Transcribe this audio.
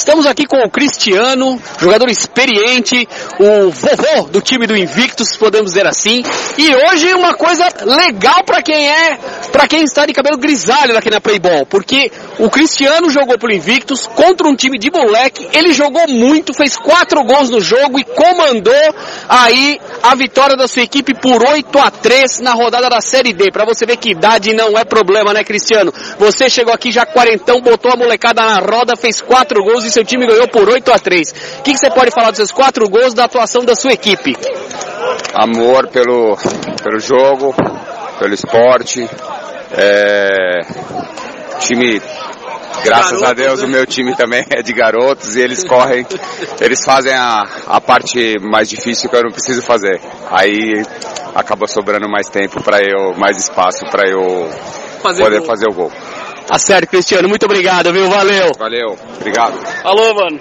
Estamos aqui com o Cristiano, jogador experiente, o vovô do time do Invictus, podemos dizer assim. E hoje uma coisa legal para quem é, para quem está de cabelo grisalho aqui na Playball, porque o Cristiano jogou pelo Invictus contra um time de moleque, ele jogou muito, fez quatro gols no jogo e comandou aí a vitória da sua equipe por 8 a 3 na rodada da Série D. Para você ver que idade não é problema, né, Cristiano? Você chegou aqui já quarentão, botou a molecada na roda, fez quatro gols e seu time ganhou por 8 a 3 O que, que você pode falar dos seus quatro gols da atuação da sua equipe? Amor pelo, pelo jogo, pelo esporte. É, time Graças garotos, a Deus né? o meu time também é de garotos e eles correm, eles fazem a, a parte mais difícil que eu não preciso fazer. Aí acaba sobrando mais tempo para eu, mais espaço para eu fazer poder fazer o gol. Tá certo, Cristiano. Muito obrigado, viu? Valeu. Valeu. Obrigado. Falou, mano.